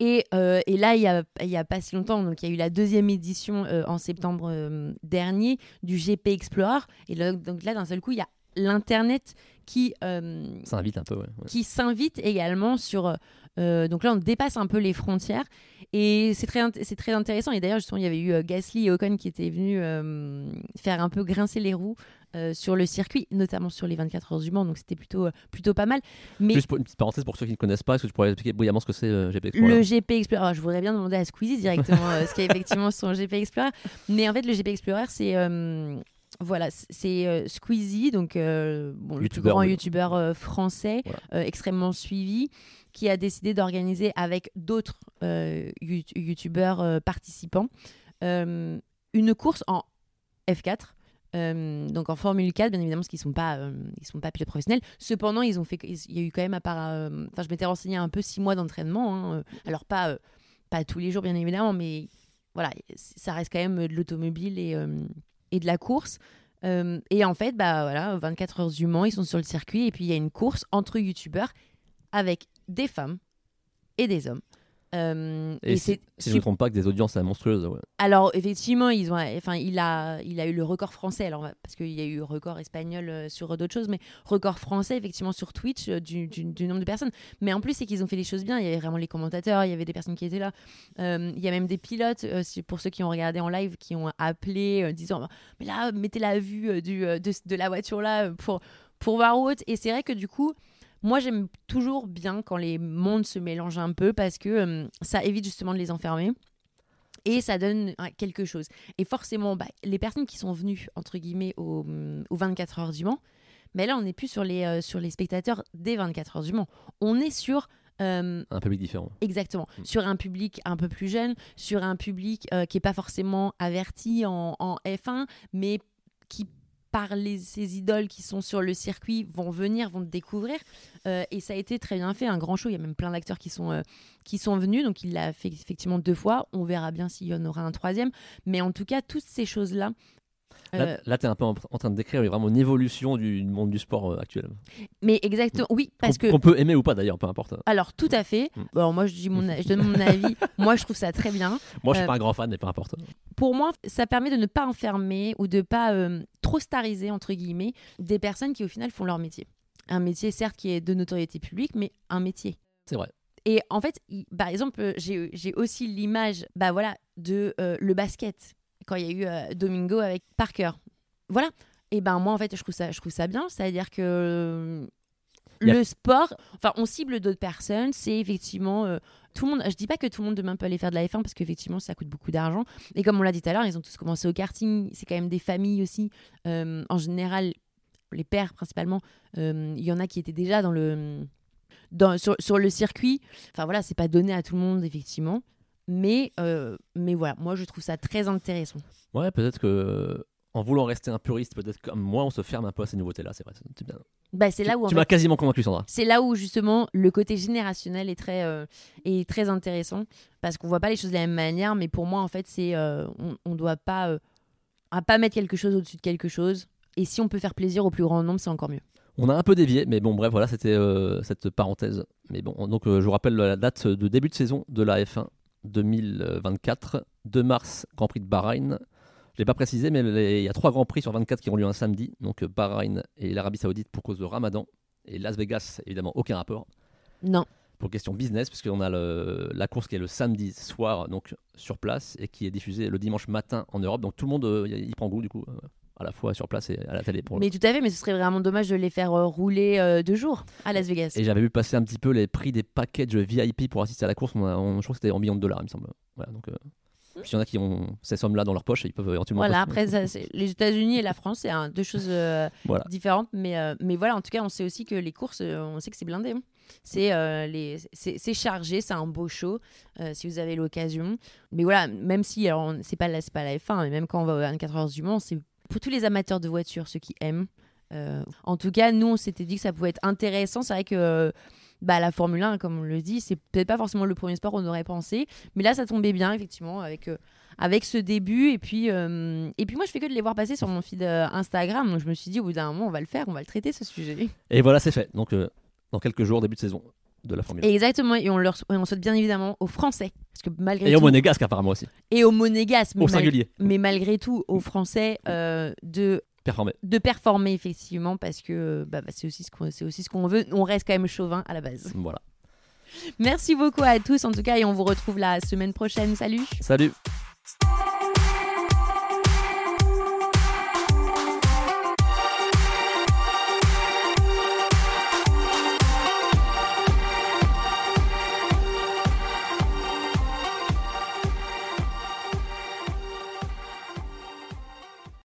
Et, euh, et là, il n'y a, a pas si longtemps, donc il y a eu la deuxième édition euh, en septembre euh, dernier du GP Explorer. Et donc là, d'un seul coup, il y a l'internet qui euh, Ça invite un peu, ouais. ouais. qui s'invite également sur. euh, donc là, on dépasse un peu les frontières et c'est très, c'est très intéressant. Et d'ailleurs, justement, il y avait eu euh, Gasly et Ocon qui étaient venus euh, faire un peu grincer les roues sur le circuit, notamment sur les 24 heures du Mans. Donc c'était plutôt, plutôt pas mal. Mais Juste pour une petite parenthèse pour ceux qui ne connaissent pas, est-ce que tu pourrais expliquer brillamment ce que c'est GP Explorer? Le GP Explorer, alors, je voudrais bien demander à Squeezie directement ce qu'est effectivement son GP Explorer. Mais en fait, le GP Explorer, c'est. Voilà, c'est euh, Squeezie, donc euh, bon, le plus grand youtubeur euh, français, Voilà. extrêmement suivi, qui a décidé d'organiser avec d'autres you- youtubeurs participants une course en F4. euh, donc en Formule 4, bien évidemment, parce qu'ils sont pas, euh, ils sont pas pilotes professionnels. Cependant, ils ont fait, il y a eu quand même à part, euh, enfin, je m'étais renseigné un peu six mois d'entraînement. hein, alors pas, pas tous les jours, bien évidemment, mais voilà, ça reste quand même de l'automobile et, et de la course. Euh, et en fait, bah voilà, 24 heures du Mans, ils sont sur le circuit et puis il y a une course entre youtubeurs avec des femmes et des hommes. Euh, Et, et si, je ne me trompe pas, que des audiences monstrueuses. Ouais. alors effectivement, ils ont, enfin, il a, il a eu le record français. Alors parce qu'il y a eu record espagnol euh, sur d'autres choses, mais record français effectivement sur Twitch euh, du, du- du nombre de personnes. Mais en plus, c'est qu'ils ont fait les choses bien. Il y avait vraiment les commentateurs, il y avait des personnes qui étaient là. Euh, il y a même des pilotes, pour ceux qui ont regardé en live, qui ont appelé, disant, mais là, mettez la vue du, de, de la voiture là pour pour voir où. Et c'est vrai que du coup. Moi, j'aime toujours bien quand les mondes se mélangent un peu parce que euh, ça évite justement de les enfermer et ça donne euh, quelque chose. Et forcément, bah, les personnes qui sont venues, entre guillemets, au, aux 24 heures du Mans, mais là, on n'est plus sur les, euh, sur les spectateurs des 24 heures du Mans. On est sur... euh, Un public différent. Exactement. Mm. Sur un public un peu plus jeune, sur un public euh, qui n'est pas forcément averti en, en F1, mais qui, par les, ces idoles qui sont sur le circuit, vont venir, vont te découvrir. Euh, et ça a été très bien fait, un grand show. Il y a même plein d'acteurs qui, sont euh, qui sont venus. Donc il l'a fait effectivement deux fois. On verra bien s'il y en aura un troisième. Mais en tout cas, toutes ces choses-là. Là, euh, là tu es un peu en, en train de décrire vraiment une évolution du monde du sport euh, actuel. mais exactement, oui, parce Qu'on que qu'on peut aimer ou pas d'ailleurs, peu importe. Alors, tout à fait. Mm. Bon, moi, je, dis mon, je donne mon avis. moi, je trouve ça très bien. Moi, je suis Euh, pas un grand fan, mais peu importe. Pour moi, ça permet de ne pas enfermer ou de pas trop stariser, entre guillemets, des personnes qui, au final, font leur métier. Un métier, certes, qui est de notoriété publique, mais un métier. C'est vrai. Et en fait, il- par exemple, j'ai j'ai aussi l'image bah voilà, de euh, le basket, quand il y a eu euh, Domingo avec Parker. Voilà. Et ben moi, en fait, je trouve ça, je trouve ça bien. C'est-à-dire que le sport, enfin, on cible d'autres personnes. C'est effectivement euh, tout le monde. Je dis pas que tout le monde demain peut aller faire de la F1 parce qu'effectivement, ça coûte beaucoup d'argent. Et comme on l'a dit tout à l'heure, ils ont tous commencé au karting. C'est quand même des familles aussi. Euh, en général, les pères principalement. euh, Il y en a qui étaient déjà dans le dans, sur, sur le circuit. Enfin voilà, c'est pas donné à tout le monde, effectivement. Mais, euh, mais voilà, moi je trouve ça très intéressant. Ouais, peut-être que euh, en voulant rester un puriste, peut-être comme moi, on se ferme un peu à ces nouveautés-là. C'est vrai. c'est bien. Bah, c'est là où tu m'as quasiment convaincu, Sandra. c'est là où justement le côté générationnel est très, euh, est très intéressant parce qu'on voit pas les choses de la même manière. Mais pour moi, en fait, c'est euh, on, on doit pas, euh, à pas mettre quelque chose au-dessus de quelque chose. Et si on peut faire plaisir au plus grand nombre, c'est encore mieux. On a un peu dévié, mais bon, bref, voilà, c'était cette parenthèse. Mais bon, donc je vous rappelle la date de début de saison de la F1 2024, 2 mars, Grand Prix de Bahreïn. Je l'ai pas précisé, mais les- il y a trois Grands Prix sur 24 qui ont lieu un samedi. Donc euh, Bahreïn et l'Arabie Saoudite pour cause de Ramadan. Et Las Vegas, évidemment, aucun rapport. Non. Pour question business, puisqu'on a le- la course qui est le samedi soir, donc sur place, et qui est diffusée le dimanche matin en Europe. Donc tout le monde euh, y, y prend goût, du coup, euh, à la fois sur place et à la télé. Pour Mais tout à fait, mais ce serait vraiment dommage de les faire euh, rouler euh, deux jours à Las Vegas. Et j'avais vu passer un petit peu les prix des packages VIP pour assister à la course. On a- on- je crois que c'était en millions de dollars, il me semble. Voilà, donc, euh, s'il y en a qui ont ces sommes-là dans leur poche, ils peuvent éventuellement. Voilà, après, ça, les États-Unis et la France, c'est hein, deux choses euh, Voilà. différentes. Mais, euh, mais voilà, en tout cas, on sait aussi que les courses, on sait que c'est blindé. hein. C'est euh, chargé, c'est un beau show si vous avez l'occasion. Mais voilà, même si, alors, c'est pas, la- pas la F1, mais même quand on va aux 24 heures du Mans, c'est pour tous les amateurs de voitures, ceux qui aiment. Euh, en tout cas, nous, on s'était dit que ça pouvait être intéressant. C'est vrai que. euh, bah, la Formule 1, comme on le dit, c'est peut-être pas forcément le premier sport qu'on aurait pensé, mais là ça tombait bien effectivement avec euh, avec ce début et puis et puis moi je fais que de les voir passer sur mon feed Instagram donc je me suis dit au bout d'un moment on va le faire on va le traiter ce sujet Et voilà, c'est fait. Donc, dans quelques jours, début de saison de la Formule 1. et exactement et on leur et on souhaite bien évidemment aux Français parce que malgré Et, au tout Monégasque, apparemment aussi. et aux Monégasques mais, Au mal- singulier. mais malgré tout aux Français euh, de Performer. de performer effectivement parce que bah, bah, c'est aussi ce qu'on c'est aussi ce qu'on veut. On reste quand même chauvin à la base. Voilà. Merci beaucoup à tous en tout cas et on vous retrouve la semaine prochaine. Salut. Salut.